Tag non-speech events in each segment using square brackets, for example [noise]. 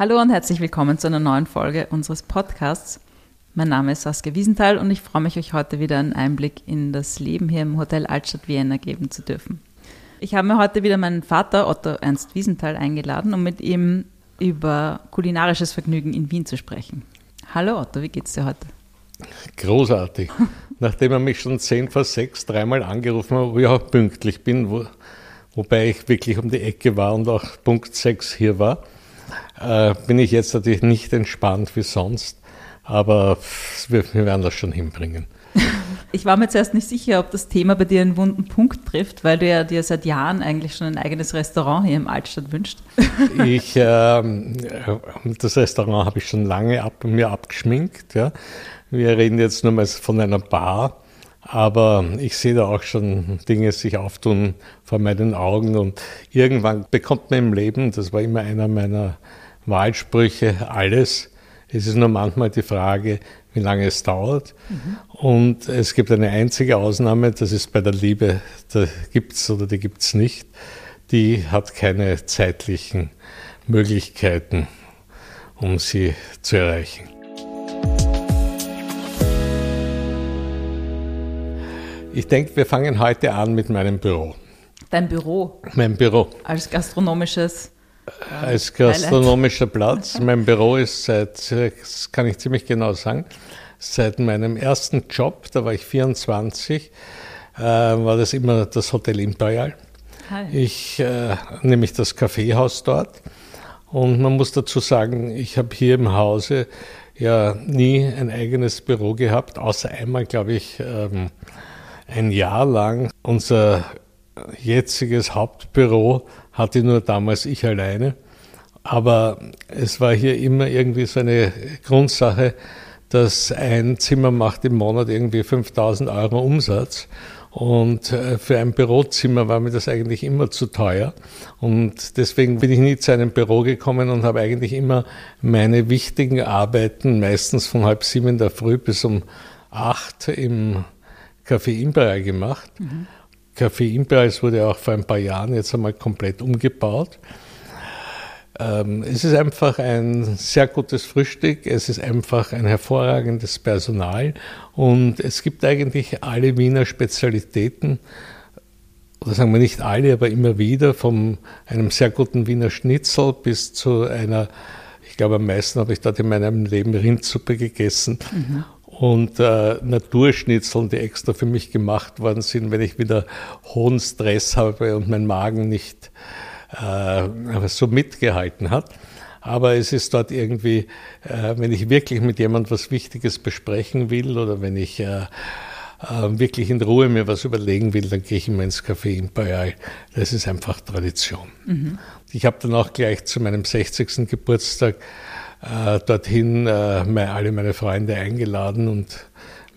Hallo und herzlich willkommen zu einer neuen Folge unseres Podcasts. Mein Name ist Saskia Wiesenthal und ich freue mich, euch heute wieder einen Einblick in das Leben hier im Hotel Altstadt Vienna geben zu dürfen. Ich habe mir heute wieder meinen Vater Otto Ernst Wiesenthal eingeladen, um mit ihm über kulinarisches Vergnügen in Wien zu sprechen. Hallo Otto, wie geht's dir heute? Großartig. Nachdem er mich schon zehn vor sechs dreimal angerufen hat, wo ich auch pünktlich bin, wo, wobei ich wirklich um die Ecke war und auch Punkt sechs hier war, äh, bin ich jetzt natürlich nicht entspannt wie sonst, aber wir, wir werden das schon hinbringen. [laughs] Ich war mir zuerst nicht sicher, ob das Thema bei dir einen wunden Punkt trifft, weil du ja dir seit Jahren eigentlich schon ein eigenes Restaurant hier im Altstadt wünscht. [laughs] Ich, [laughs] äh, das Restaurant habe ich schon lange ab, mir abgeschminkt. Ja. Wir reden jetzt nur mal von einer Bar, aber ich sehe da auch schon Dinge sich auftun vor meinen Augen und irgendwann bekommt man im Leben, das war immer einer meiner Wahlsprüche, alles. Es ist nur manchmal die Frage, wie lange es dauert. Mhm. Und es gibt eine einzige Ausnahme, das ist bei der Liebe, da gibt es oder die gibt es nicht. Die hat keine zeitlichen Möglichkeiten, um sie zu erreichen. Ich denke, wir fangen heute an mit meinem Büro. Dein Büro? Mein Büro. Als gastronomisches. Äh, Als gastronomischer Platz. [laughs] Mein Büro ist seit, das kann ich ziemlich genau sagen, seit meinem ersten Job, da war ich 24, äh, war das immer das Hotel Imperial. Hi. Ich, äh, nämlich das Kaffeehaus dort. Und man muss dazu sagen, ich habe hier im Hause ja nie ein eigenes Büro gehabt, außer einmal, glaube ich, ähm, ein Jahr lang. Unser jetziges Hauptbüro hatte nur damals ich alleine. Aber es war hier immer irgendwie so eine Grundsache, dass ein Zimmer macht im Monat irgendwie 5000 Euro Umsatz. Und äh, für ein Bürozimmer war mir das eigentlich immer zu teuer. Und deswegen bin ich nie zu einem Büro gekommen und habe eigentlich immer meine wichtigen Arbeiten, meistens von halb sieben in der Früh bis um acht im Imperial gemacht. Mhm. Imperial wurde auch vor ein paar Jahren jetzt einmal komplett umgebaut. Ähm, es ist einfach ein sehr gutes Frühstück, es ist einfach ein hervorragendes Personal und es gibt eigentlich alle Wiener Spezialitäten, oder sagen wir nicht alle, aber immer wieder, von einem sehr guten Wiener Schnitzel bis zu einer, ich glaube am meisten habe ich dort in meinem Leben Rindsuppe gegessen. Mhm und äh, Naturschnitzeln, die extra für mich gemacht worden sind, wenn ich wieder hohen Stress habe und mein Magen nicht äh, so mitgehalten hat. Aber es ist dort irgendwie, äh, wenn ich wirklich mit jemand was Wichtiges besprechen will oder wenn ich äh, äh, wirklich in Ruhe mir was überlegen will, dann gehe ich immer ins Café Imperial. Das ist einfach Tradition. Mhm. Ich habe dann auch gleich zu meinem 60. Geburtstag äh, dorthin äh, alle meine Freunde eingeladen und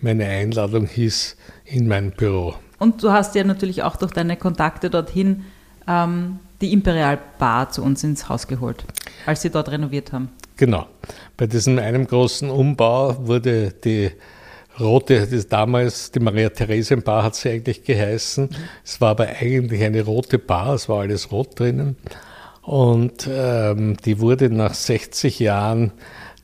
meine Einladung hieß in mein Büro. Und du hast ja natürlich auch durch deine Kontakte dorthin ähm, die Imperial Bar zu uns ins Haus geholt, als sie dort renoviert haben. Genau. Bei diesem einem großen Umbau wurde die rote, das damals die Maria Theresien Bar hat sie eigentlich geheißen. Es war aber eigentlich eine rote Bar, es war alles rot drinnen. Und ähm, die wurde nach 60 Jahren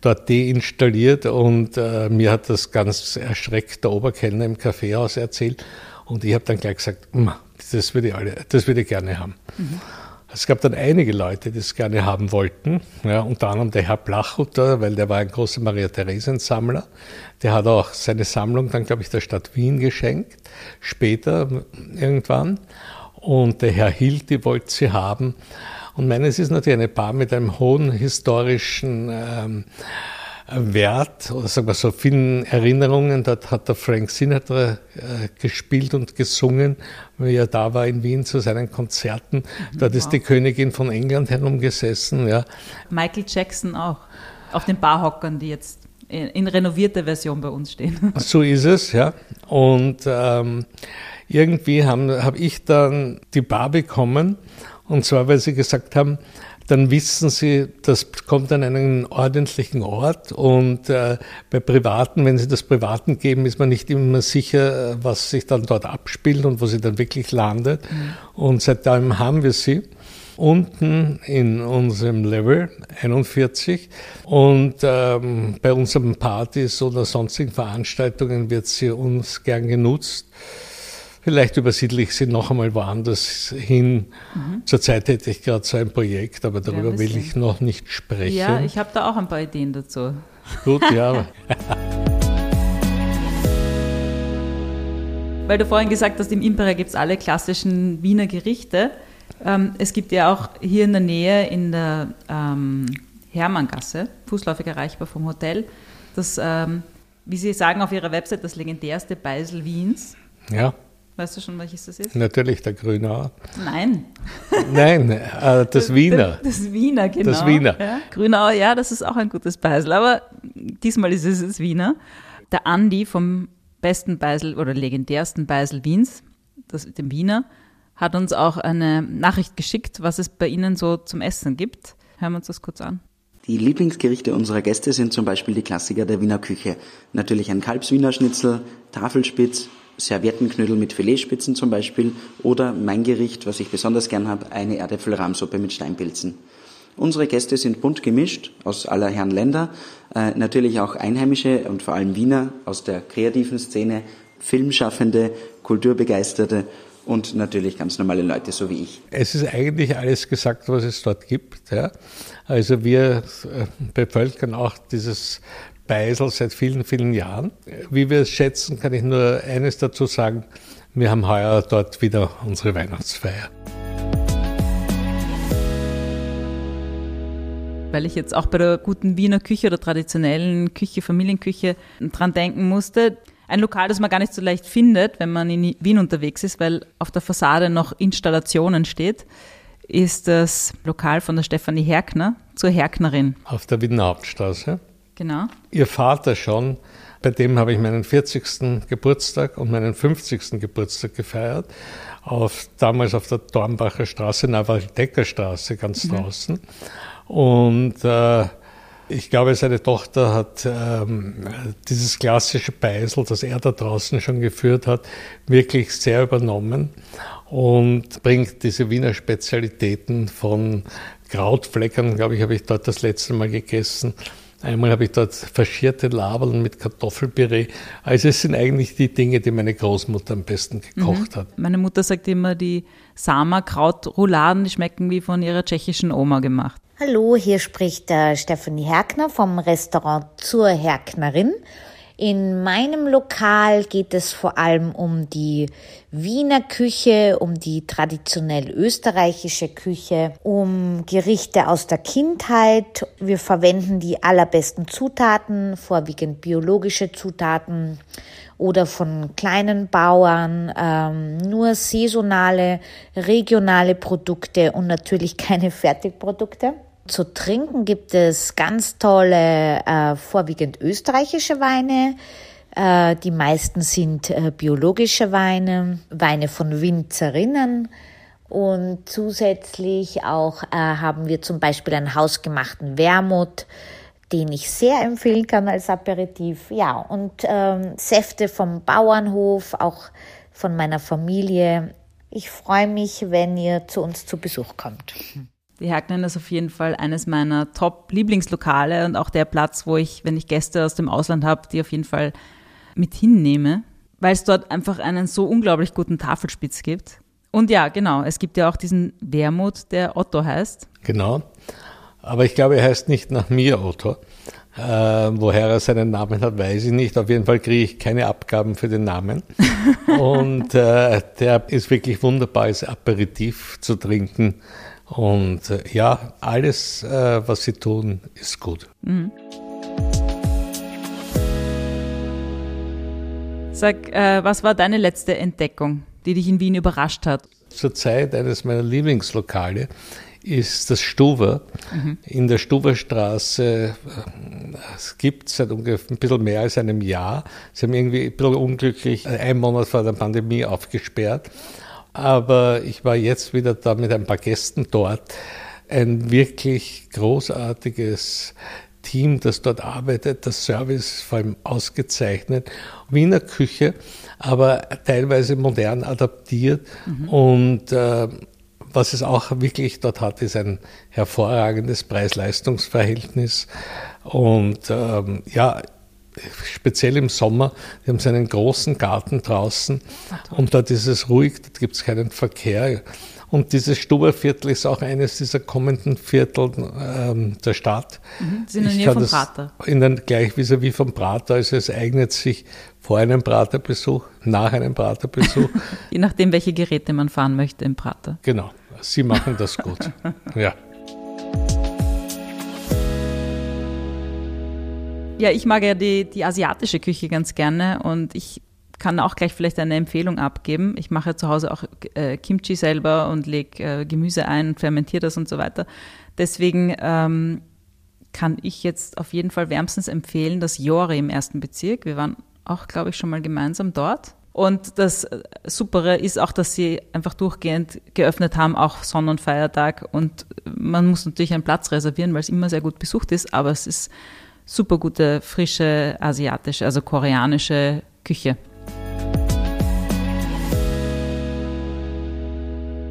dort deinstalliert und äh, mir hat das ganz erschreckt der Oberkellner im Kaffeehaus erzählt. Und ich habe dann gleich gesagt, das würde ich, alle, das würde ich gerne haben. Mhm. Es gab dann einige Leute, die es gerne haben wollten, ja, unter anderem der Herr Blachutter, weil der war ein großer Maria-Theresien-Sammler. Der hat auch seine Sammlung dann, glaube ich, der Stadt Wien geschenkt, später irgendwann. Und der Herr Hilti wollte sie haben. Und meines ist natürlich eine Bar mit einem hohen historischen ähm, Wert oder sagen wir so vielen Erinnerungen. Dort hat der Frank Sinatra äh, gespielt und gesungen, wie er da war in Wien zu seinen Konzerten. Dort wow. ist die Königin von England herumgesessen. Ja. Michael Jackson auch auf den Barhockern, die jetzt in, in renovierter Version bei uns stehen. [laughs] So ist es, ja. Und ähm, irgendwie habe hab ich dann die Bar bekommen und zwar, weil sie gesagt haben, dann wissen sie, das kommt an einen ordentlichen Ort und äh, bei Privaten, wenn sie das Privaten geben, ist man nicht immer sicher, was sich dann dort abspielt und wo sie dann wirklich landet. Mhm. Und seitdem haben wir sie. unten in unserem Level 41 und ähm, bei unseren Partys oder sonstigen Veranstaltungen wird sie uns gern genutzt. Vielleicht übersiedle ich sie noch einmal woanders hin. Mhm. Zurzeit hätte ich gerade so ein Projekt, aber darüber ja, will ich noch nicht sprechen. Ja, ich habe da auch ein paar Ideen dazu. Gut, ja. [laughs] Weil du vorhin gesagt hast, im Imperia gibt es alle klassischen Wiener Gerichte. Ähm, es gibt ja auch hier in der Nähe in der ähm, Hermanngasse, fußläufig erreichbar vom Hotel, das, ähm, wie Sie sagen auf Ihrer Website, das legendärste Beisel Wiens. Ja. Weißt du schon, welches das ist? Natürlich der Grünauer. Nein. Nein, äh, das [laughs] Wiener. Das, das, Wiener, genau. Das Wiener. Ja. Grünauer, ja, das ist auch ein gutes Beisel, aber diesmal ist es das Wiener. Der Andi vom besten Beisel oder legendärsten Beisel Wiens, das, dem Wiener, hat uns auch eine Nachricht geschickt, was es bei Ihnen so zum Essen gibt. Hören wir uns das kurz an. Die Lieblingsgerichte unserer Gäste sind zum Beispiel die Klassiker der Wiener Küche. Natürlich ein Kalbswiener Schnitzel, Tafelspitz, Serviettenknödel mit Filetspitzen zum Beispiel oder mein Gericht, was ich besonders gern habe, eine Erdäpfelrahmsuppe mit Steinpilzen. Unsere Gäste sind bunt gemischt aus aller Herren Länder, äh, natürlich auch Einheimische und vor allem Wiener aus der kreativen Szene, Filmschaffende, Kulturbegeisterte und natürlich ganz normale Leute, so wie ich. Es ist eigentlich alles gesagt, was es dort gibt. Ja. Also wir äh, bevölkern auch dieses Beisel seit vielen, vielen Jahren. Wie wir es schätzen, kann ich nur eines dazu sagen. Wir haben heuer dort wieder unsere Weihnachtsfeier. Weil ich jetzt auch bei der guten Wiener Küche oder traditionellen Küche, Familienküche dran denken musste. Ein Lokal, das man gar nicht so leicht findet, wenn man in Wien unterwegs ist, weil auf der Fassade noch Installationen steht, ist das Lokal von der Stefanie Herkner zur Herknerin. Auf der Wiener Hauptstraße. Genau. Ihr Vater schon, bei dem habe ich meinen 40. Geburtstag und meinen 50. Geburtstag gefeiert. Auf, damals auf der Dornbacher Straße, Nawaldecker Straße, ganz mhm. draußen. Und äh, ich glaube, seine Tochter hat ähm, dieses klassische Beisel, das er da draußen schon geführt hat, wirklich sehr übernommen und bringt diese Wiener Spezialitäten von Krautfleckern, glaube ich, habe ich dort das letzte Mal gegessen, Einmal habe ich dort faschierte Labeln mit Kartoffelpüree. Also es sind eigentlich die Dinge, die meine Großmutter am besten gekocht mhm. hat. Meine Mutter sagt immer, die Sama-Krautrouladen, die schmecken wie von ihrer tschechischen Oma gemacht. Hallo, hier spricht der Stefanie Herkner vom Restaurant zur Herknerin. In meinem Lokal geht es vor allem um die Wiener Küche, um die traditionell österreichische Küche, um Gerichte aus der Kindheit. Wir verwenden die allerbesten Zutaten, vorwiegend biologische Zutaten oder von kleinen Bauern, ähm, nur saisonale, regionale Produkte und natürlich keine Fertigprodukte. Zu trinken gibt es ganz tolle, äh, vorwiegend österreichische Weine. Äh, die meisten sind äh, biologische Weine, Weine von Winzerinnen. Und zusätzlich auch äh, haben wir zum Beispiel einen hausgemachten Wermut, den ich sehr empfehlen kann als Aperitif. Ja, und ähm, Säfte vom Bauernhof, auch von meiner Familie. Ich freue mich, wenn ihr zu uns zu Besuch kommt. Die Herknen ist auf jeden Fall eines meiner Top-Lieblingslokale und auch der Platz, wo ich, wenn ich Gäste aus dem Ausland habe, die auf jeden Fall mit hinnehme, weil es dort einfach einen so unglaublich guten Tafelspitz gibt. Und ja, genau, es gibt ja auch diesen Wermut, der Otto heißt. Genau, aber ich glaube, er heißt nicht nach mir Otto. Äh, woher er seinen Namen hat, weiß ich nicht. Auf jeden Fall kriege ich keine Abgaben für den Namen. [laughs] Und äh, der ist wirklich wunderbar als Aperitif zu trinken. Und äh, ja, alles, äh, was sie tun, ist gut. Mhm. Sag, äh, was war deine letzte Entdeckung, die dich in Wien überrascht hat? Zurzeit eines meiner Lieblingslokale ist das Stuwer. Mhm. In der Stuwerstraße, es gibt seit ungefähr ein bisschen mehr als einem Jahr. Sie haben irgendwie ein bisschen unglücklich einen Monat vor der Pandemie aufgesperrt. Aber ich war jetzt wieder da mit ein paar Gästen dort. Ein wirklich großartiges Team, das dort arbeitet, das Service vor allem ausgezeichnet. Wiener Küche, aber teilweise modern adaptiert mhm. und äh, was es auch wirklich dort hat, ist ein hervorragendes Preis-Leistungs-Verhältnis. Und ähm, ja, speziell im Sommer, die haben so einen großen Garten draußen Ach, und dort ist es ruhig, dort gibt es keinen Verkehr. Und dieses Stuberviertel ist auch eines dieser kommenden Viertel ähm, der Stadt. Mhm, Sie sind in der Nähe vom Prater. In den, gleich vis-à-vis vom Prater. Also es eignet sich vor einem Praterbesuch, nach einem Praterbesuch. [laughs] Je nachdem, welche Geräte man fahren möchte im Prater. Genau, Sie machen das gut. [laughs] ja. Ja, ich mag ja die, die asiatische Küche ganz gerne und ich kann auch gleich vielleicht eine Empfehlung abgeben. Ich mache zu Hause auch äh, Kimchi selber und lege äh, Gemüse ein fermentiere das und so weiter. Deswegen ähm, kann ich jetzt auf jeden Fall wärmstens empfehlen, das Yori im ersten Bezirk. Wir waren auch, glaube ich, schon mal gemeinsam dort. Und das äh, Supere ist auch, dass sie einfach durchgehend geöffnet haben, auch Sonn- und Feiertag. Und man muss natürlich einen Platz reservieren, weil es immer sehr gut besucht ist, aber es ist super gute, frische asiatische, also koreanische Küche.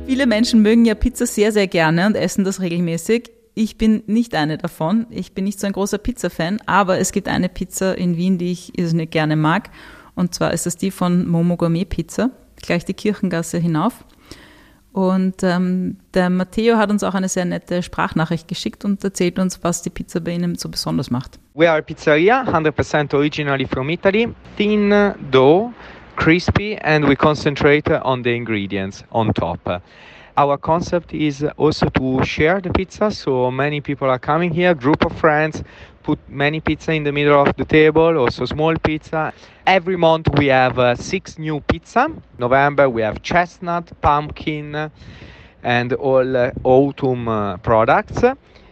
Viele Menschen mögen ja Pizza sehr, sehr gerne und essen das regelmäßig. Ich bin nicht eine davon. Ich bin nicht so ein großer Pizza-Fan, aber es gibt eine Pizza in Wien, die ich irrsinnig gerne mag. Und zwar ist das die von Momo Gourmet Pizza, gleich die Kirchengasse hinauf. Und ähm, der Matteo hat uns auch eine sehr nette Sprachnachricht geschickt und erzählt uns, was die Pizza bei Ihnen so besonders macht. We are a pizzeria, 100% originally from Italy. Thin dough, crispy, and we concentrate on the ingredients on top. Our concept is also to share the pizza, so many people are coming here, group of friends, put many pizza in the middle of the table, also small pizza. Every month we have uh, six new pizza. November we have chestnut, pumpkin, and all uh, autumn uh, products.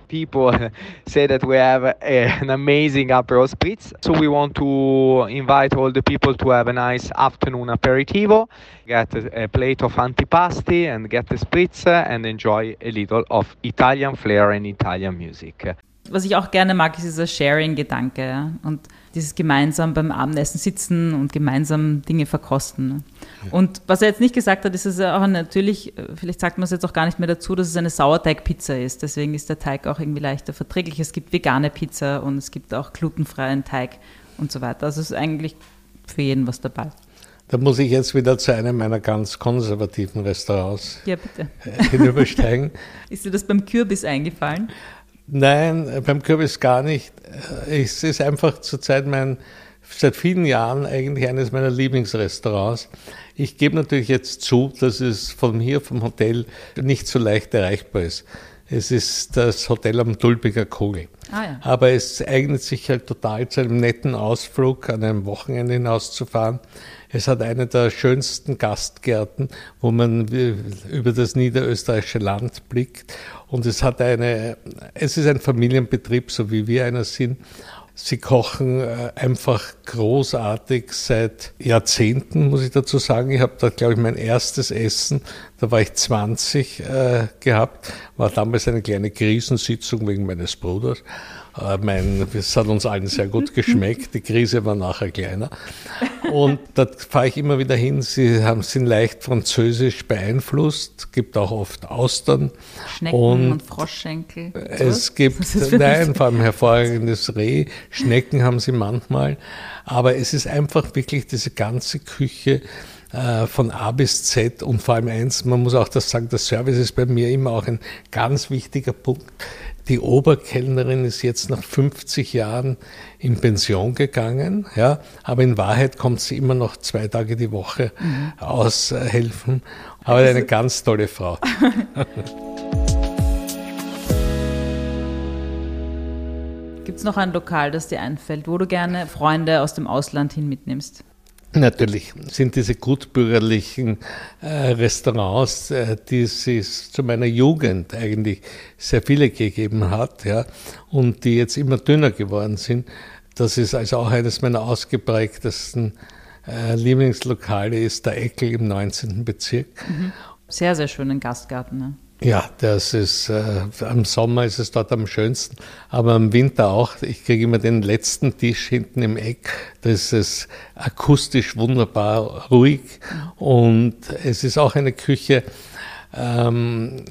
People [laughs] say that we have a, an amazing Aperol Spritz, so we want to invite all the people to have a nice afternoon aperitivo, get a, a plate of antipasti, and get the spritz and enjoy a little of Italian flair and Italian music. Was ich auch gerne mag, ist dieser Sharing-Gedanke ja? und dieses gemeinsam beim Abendessen sitzen und gemeinsam Dinge verkosten. Ja. Und was er jetzt nicht gesagt hat, ist es auch natürlich, vielleicht sagt man es jetzt auch gar nicht mehr dazu, dass es eine Sauerteigpizza ist. Deswegen ist der Teig auch irgendwie leichter verträglich. Es gibt vegane Pizza und es gibt auch glutenfreien Teig und so weiter. Also es ist eigentlich für jeden was dabei. Da muss ich jetzt wieder zu einem meiner ganz konservativen Restaurants ja, bitte. hinübersteigen. [laughs] ist dir das beim Kürbis eingefallen? Nein, beim Kürbis gar nicht. Es ist einfach zurzeit mein, seit vielen Jahren eigentlich eines meiner Lieblingsrestaurants. Ich gebe natürlich jetzt zu, dass es von hier, vom Hotel, nicht so leicht erreichbar ist. Es ist das Hotel am Dulbiger Kogel. Ah, ja. Aber es eignet sich halt total zu einem netten Ausflug an einem Wochenende hinauszufahren. Es hat eine der schönsten Gastgärten, wo man über das niederösterreichische Land blickt. Und es hat eine, es ist ein Familienbetrieb, so wie wir einer sind. Sie kochen äh, einfach großartig seit Jahrzehnten, muss ich dazu sagen. Ich habe da, glaube ich, mein erstes Essen, da war ich 20 äh, gehabt, war damals eine kleine Krisensitzung wegen meines Bruders. Äh, mein, es hat uns allen sehr gut geschmeckt. Die Krise war nachher kleiner. Und da fahre ich immer wieder hin. Sie haben, sind leicht französisch beeinflusst. Gibt auch oft Austern. Schnecken und, und Froschschenkel. Es gibt, nein, vor allem hervorragendes Reh. Schnecken haben sie manchmal. Aber es ist einfach wirklich diese ganze Küche äh, von A bis Z und vor allem eins, man muss auch das sagen, der Service ist bei mir immer auch ein ganz wichtiger Punkt. Die Oberkellnerin ist jetzt nach 50 Jahren in Pension gegangen, ja, aber in Wahrheit kommt sie immer noch zwei Tage die Woche mhm. aushelfen. Aber eine ganz tolle Frau. [laughs] Gibt es noch ein Lokal, das dir einfällt, wo du gerne Freunde aus dem Ausland hin mitnimmst? Natürlich sind diese gutbürgerlichen äh, Restaurants, äh, die es zu meiner Jugend eigentlich sehr viele gegeben hat, ja, und die jetzt immer dünner geworden sind. Das ist also auch eines meiner ausgeprägtesten äh, Lieblingslokale, ist der Eckel im 19. Bezirk. Mhm. Sehr, sehr schönen Gastgarten. Ne? Ja, das ist, äh, am Sommer ist es dort am schönsten, aber im Winter auch. Ich kriege immer den letzten Tisch hinten im Eck. Da ist akustisch wunderbar ruhig und es ist auch eine Küche, ähm,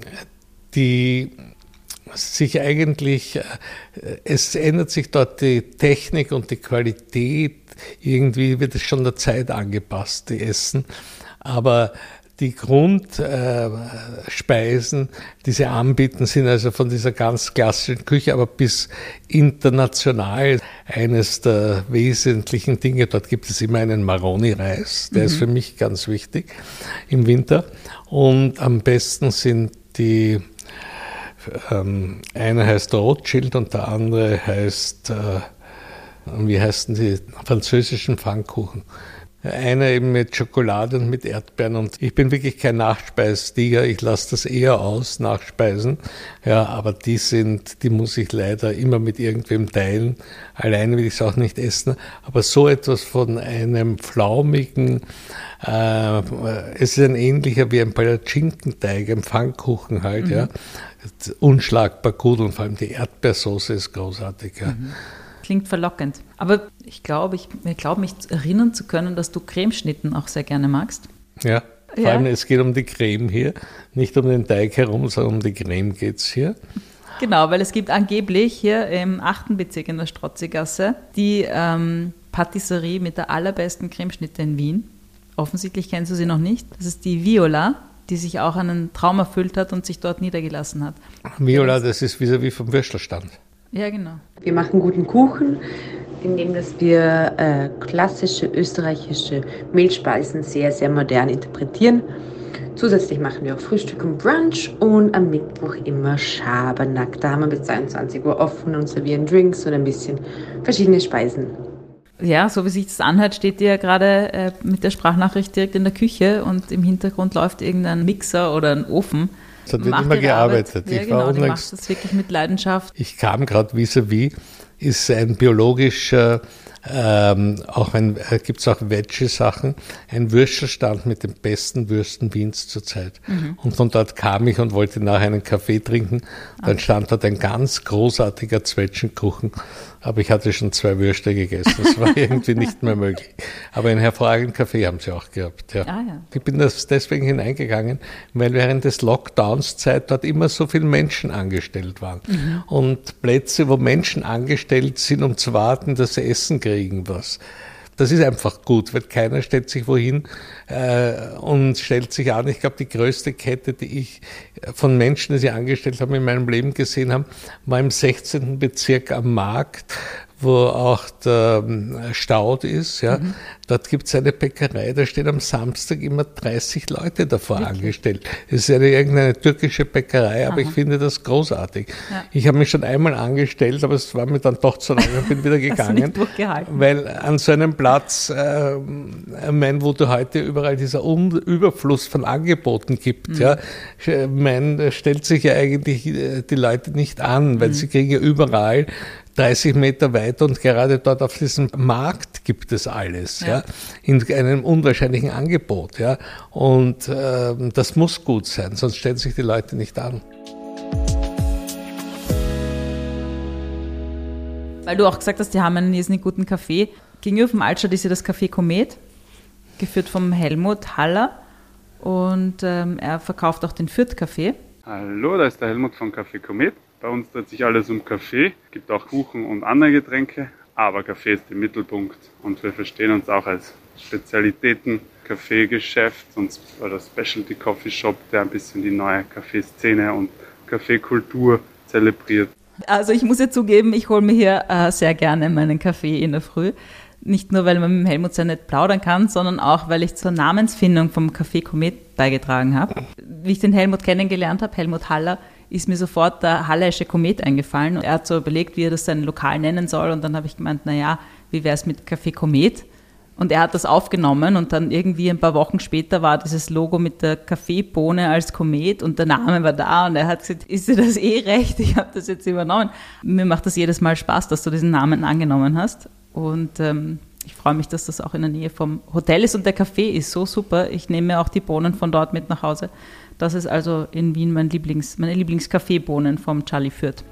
die sich eigentlich, äh, es ändert sich dort die Technik und die Qualität, irgendwie wird es schon der Zeit angepasst, die Essen. Aber die Grundspeisen, äh, die sie anbieten, sind also von dieser ganz klassischen Küche, aber bis international eines der wesentlichen Dinge. Dort gibt es immer einen Maroni-Reis, der mhm. ist für mich ganz wichtig im Winter. Und am besten sind die, ähm, einer heißt Rothschild und der andere heißt, äh, wie heißen die französischen Pfannkuchen? Einer eben mit Schokolade und mit Erdbeeren. Und ich bin wirklich kein Nachspeistiger. Ich lasse das eher aus, Nachspeisen. Ja, aber die sind, die muss ich leider immer mit irgendwem teilen. Alleine will ich es auch nicht essen. Aber so etwas von einem flaumigen, äh, es ist ein ähnlicher wie ein Palatschinkenteig, ein Pfannkuchen halt, mhm. ja. Unschlagbar gut und vor allem die Erdbeersoße ist großartig, ja. Mhm. Klingt verlockend. Aber ich glaube, ich, ich glaube, mich erinnern zu können, dass du Cremeschnitten auch sehr gerne magst. Ja, vor ja. allem es geht um die Creme hier, nicht um den Teig herum, sondern um die Creme geht es hier. Genau, weil es gibt angeblich hier im 8. Bezirk in der Strotzigasse die ähm, Patisserie mit der allerbesten Cremeschnitte in Wien. Offensichtlich kennst du sie noch nicht. Das ist die Viola, die sich auch einen Traum erfüllt hat und sich dort niedergelassen hat. Viola, das ist vis-à-vis vom Würstelstand. Ja, genau. Wir machen guten Kuchen, indem dass wir äh, klassische österreichische Mehlspeisen sehr, sehr modern interpretieren. Zusätzlich machen wir auch Frühstück und Brunch und am Mittwoch immer Schabernack. Da haben wir bis 22 Uhr offen und servieren Drinks und ein bisschen verschiedene Speisen. Ja, so wie sich das anhört, steht ihr ja gerade äh, mit der Sprachnachricht direkt in der Küche und im Hintergrund läuft irgendein Mixer oder ein Ofen. Es hat wird immer gearbeitet. Ja, ich genau, war unlängst, das wirklich mit Leidenschaft. Ich kam gerade vis-à-vis, ist ein biologischer ähm, auch ein, äh, gibt es auch Veggie-Sachen, ein Würstelstand mit den besten Würsten Wiens zurzeit. Mhm. Und von dort kam ich und wollte nachher einen Kaffee trinken. Dann stand dort ein ganz großartiger Zwetschgenkuchen aber ich hatte schon zwei Würste gegessen. Das war [laughs] irgendwie nicht mehr möglich. Aber einen hervorragenden Kaffee haben sie auch gehabt. Ja. Ah, ja. Ich bin das deswegen hineingegangen, weil während des Lockdowns Zeit dort immer so viele Menschen angestellt waren. Mhm. Und Plätze, wo Menschen angestellt sind, um zu warten, dass sie Essen kriegen, was das ist einfach gut, weil keiner stellt sich wohin äh, und stellt sich an. Ich glaube, die größte Kette, die ich von Menschen, die sie angestellt haben, in meinem Leben gesehen habe, war im 16. Bezirk am Markt, wo auch der ähm, Staud ist. Ja. Mhm. Dort gibt es eine Bäckerei, da stehen am Samstag immer 30 Leute davor Wirklich? angestellt. Es ist eine irgendeine türkische Bäckerei, aber Aha. ich finde das großartig. Ja. Ich habe mich schon einmal angestellt, aber es war mir dann doch zu lange und bin wieder [laughs] gegangen. weil an so einem Platz, äh, mein, wo du heute überall dieser um Überfluss von Angeboten gibt, mhm. ja, mein, stellt sich ja eigentlich äh, die Leute nicht an, weil mhm. sie kriegen ja überall 30 Meter weiter und gerade dort auf diesem Markt gibt es alles, ja, ja in einem unwahrscheinlichen Angebot, ja. Und äh, das muss gut sein, sonst stellen sich die Leute nicht an. Weil du auch gesagt hast, die haben einen irrsinnig guten Kaffee. Gegenüber vom Altstadt ist ja das Café Komet, geführt vom Helmut Haller. Und ähm, er verkauft auch den Fürth-Kaffee. Hallo, da ist der Helmut von Café Komet. Bei uns dreht sich alles um Kaffee, gibt auch Kuchen und andere Getränke, aber Kaffee ist im Mittelpunkt und wir verstehen uns auch als Spezialitäten-Kaffeegeschäft oder Specialty Coffee Shop, der ein bisschen die neue Kaffeeszene und Kaffeekultur zelebriert. Also ich muss ja zugeben, ich hole mir hier äh, sehr gerne meinen Kaffee in der Früh. Nicht nur, weil man mit Helmut sehr nett plaudern kann, sondern auch, weil ich zur Namensfindung vom Café Komet beigetragen habe. Wie ich den Helmut kennengelernt habe, Helmut Haller, ist mir sofort der Halleische Komet eingefallen. Und er hat so überlegt, wie er das sein Lokal nennen soll. Und dann habe ich gemeint, naja, wie wäre es mit Café Komet? Und er hat das aufgenommen und dann irgendwie ein paar Wochen später war dieses Logo mit der Kaffeebohne als Komet und der Name war da und er hat gesagt, ist dir das eh recht? Ich habe das jetzt übernommen. Mir macht das jedes Mal Spaß, dass du diesen Namen angenommen hast. Und ähm, ich freue mich, dass das auch in der Nähe vom Hotel ist und der Kaffee ist so super. Ich nehme mir auch die Bohnen von dort mit nach Hause. Das ist also in Wien mein Lieblings, meine Lieblingskaffeebohnen vom Charlie Fürth.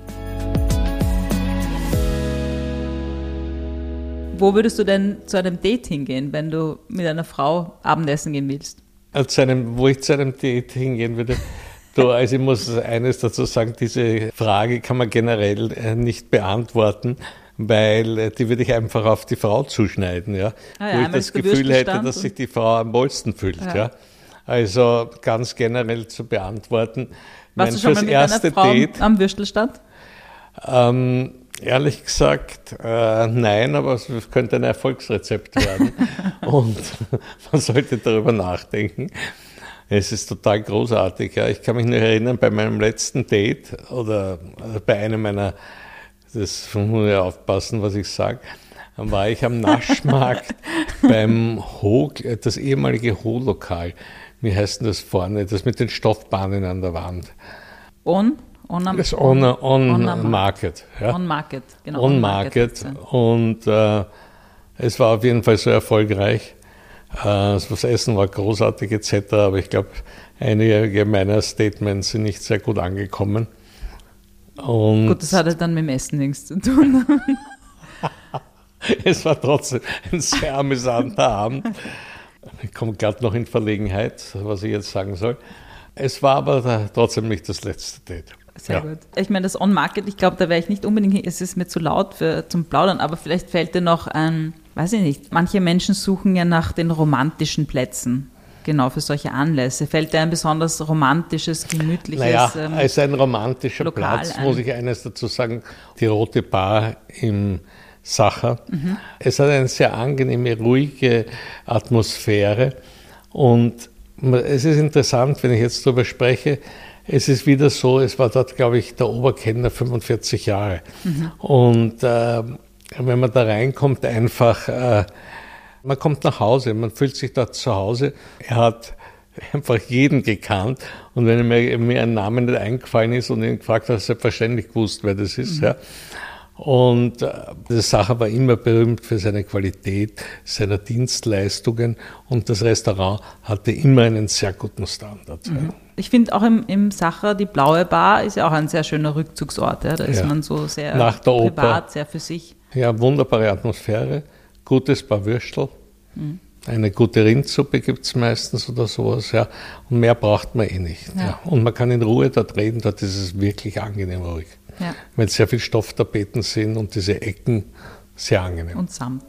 Wo würdest du denn zu einem Date hingehen, wenn du mit einer Frau Abendessen gehen willst? zu einem, wo ich zu einem Date hingehen würde. [laughs] Du, also ich muss eines dazu sagen, diese Frage kann man generell äh, nicht beantworten, weil äh, die würde ich einfach auf die Frau zuschneiden, ja. Ah ja wo ich das Gefühl hätte, dass sich die Frau am wohlsten fühlt, ja. ja. Also ganz generell zu beantworten. Warst du schon mal mit erste Frau Date, am Würstelstand? Ähm, ehrlich gesagt, äh, nein, aber es könnte ein Erfolgsrezept werden. [laughs] Und [laughs] man sollte darüber nachdenken. Es ist total großartig. Ja. Ich kann mich noch erinnern, bei meinem letzten Date oder äh, bei einem meiner, das muss ich aufpassen, was ich sage, war ich am Naschmarkt [laughs] beim Ho, das ehemalige Ho-Lokal. Wie heißt denn das vorne? Das mit den Stoffbahnen an der Wand. On? On, am, das on, on, on Market. Ja. On Market, genau. On, on Market. market und äh, es war auf jeden Fall so erfolgreich. Äh, das Essen war großartig etc., aber ich glaube, einige meiner Statements sind nicht sehr gut angekommen. Und gut, das hatte dann mit dem Essen nichts zu tun. [laughs] es war trotzdem ein sehr amüsanter [laughs] Abend. Ich komme gerade noch in Verlegenheit, was ich jetzt sagen soll. Es war aber trotzdem nicht das letzte Date. Sehr ja. gut. Ich meine, das On-Market, ich glaube, da wäre ich nicht unbedingt, es ist mir zu laut für, zum Plaudern, aber vielleicht fällt dir noch ein, weiß ich nicht, manche Menschen suchen ja nach den romantischen Plätzen. Genau, für solche Anlässe. Fällt dir ein besonders romantisches, gemütliches naja, ähm, als ein romantischer Lokal Platz, ein. muss ich eines dazu sagen, die Rote Bar im Sacher. Mhm. Es hat eine sehr angenehme, ruhige Atmosphäre und es ist interessant, wenn ich jetzt darüber spreche, es ist wieder so, es war dort, glaube ich, der Oberkellner 45 Jahre. Mhm. Und äh, wenn man da reinkommt, einfach, äh, man kommt nach Hause, man fühlt sich dort zu Hause. Er hat einfach jeden gekannt. Und wenn mir, mir ein Name nicht eingefallen ist und ihn gefragt hat, selbstverständlich gewusst, wer das ist. Mhm. Ja. Und äh, die Sache war immer berühmt für seine Qualität, seine Dienstleistungen und das Restaurant hatte immer einen sehr guten Standard. Mhm. Ich finde auch im, im Sacher, die Blaue Bar ist ja auch ein sehr schöner Rückzugsort. Ja? Da ist ja. man so sehr der privat, Oper. sehr für sich. Ja, wunderbare Atmosphäre, gutes Paar Würstel. Mhm. Eine gute Rindsuppe gibt es meistens oder sowas, ja. Und mehr braucht man eh nicht. Und man kann in Ruhe dort reden, dort ist es wirklich angenehm ruhig ja. weil sehr viel Stofftapeten sind und diese Ecken sehr angenehm. Und Samt.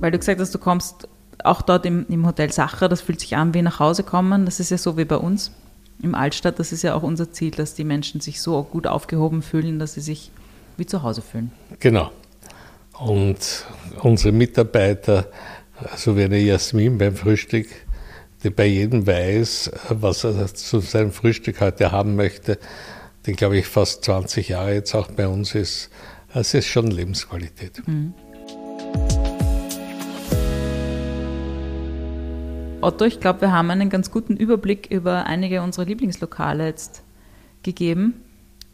Weil du gesagt hast, du kommst auch dort im, im Hotel Sacher, das fühlt sich an wie nach Hause kommen. Das ist ja so wie bei uns im Altstadt. Das ist ja auch unser Ziel, dass die Menschen sich so gut aufgehoben fühlen, dass sie sich wie zu Hause fühlen. Genau. Und unsere Mitarbeiter, so wie eine Jasmin beim Frühstück, bei jedem weiß, was er zu seinem Frühstück heute haben möchte, die, glaube ich, fast 20 Jahre jetzt auch bei uns ist. Es ist schon Lebensqualität. Mhm. Otto, ich glaube, wir haben einen ganz guten Überblick über einige unserer Lieblingslokale jetzt gegeben.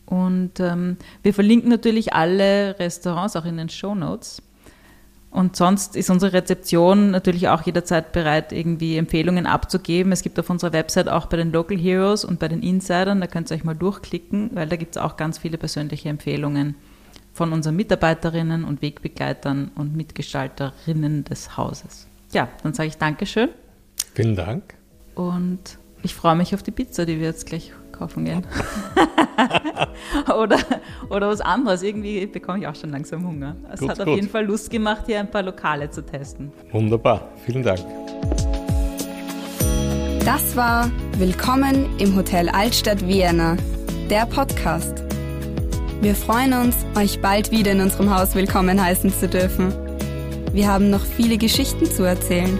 Und ähm, wir verlinken natürlich alle Restaurants auch in den Show Notes. Und sonst ist unsere Rezeption natürlich auch jederzeit bereit, irgendwie Empfehlungen abzugeben. Es gibt auf unserer Website auch bei den Local Heroes und bei den Insidern, da könnt ihr euch mal durchklicken, weil da gibt es auch ganz viele persönliche Empfehlungen von unseren Mitarbeiterinnen und Wegbegleitern und Mitgestalterinnen des Hauses. Ja, dann sage ich Dankeschön. Vielen Dank. Und ich freue mich auf die Pizza, die wir jetzt gleich kaufen gehen. [laughs] oder, oder was anderes. Irgendwie bekomme ich auch schon langsam Hunger. Es gut, hat auf gut. jeden Fall Lust gemacht, hier ein paar Lokale zu testen. Wunderbar. Vielen Dank. Das war Willkommen im Hotel Altstadt Vienna, der Podcast. Wir freuen uns, euch bald wieder in unserem Haus willkommen heißen zu dürfen. Wir haben noch viele Geschichten zu erzählen.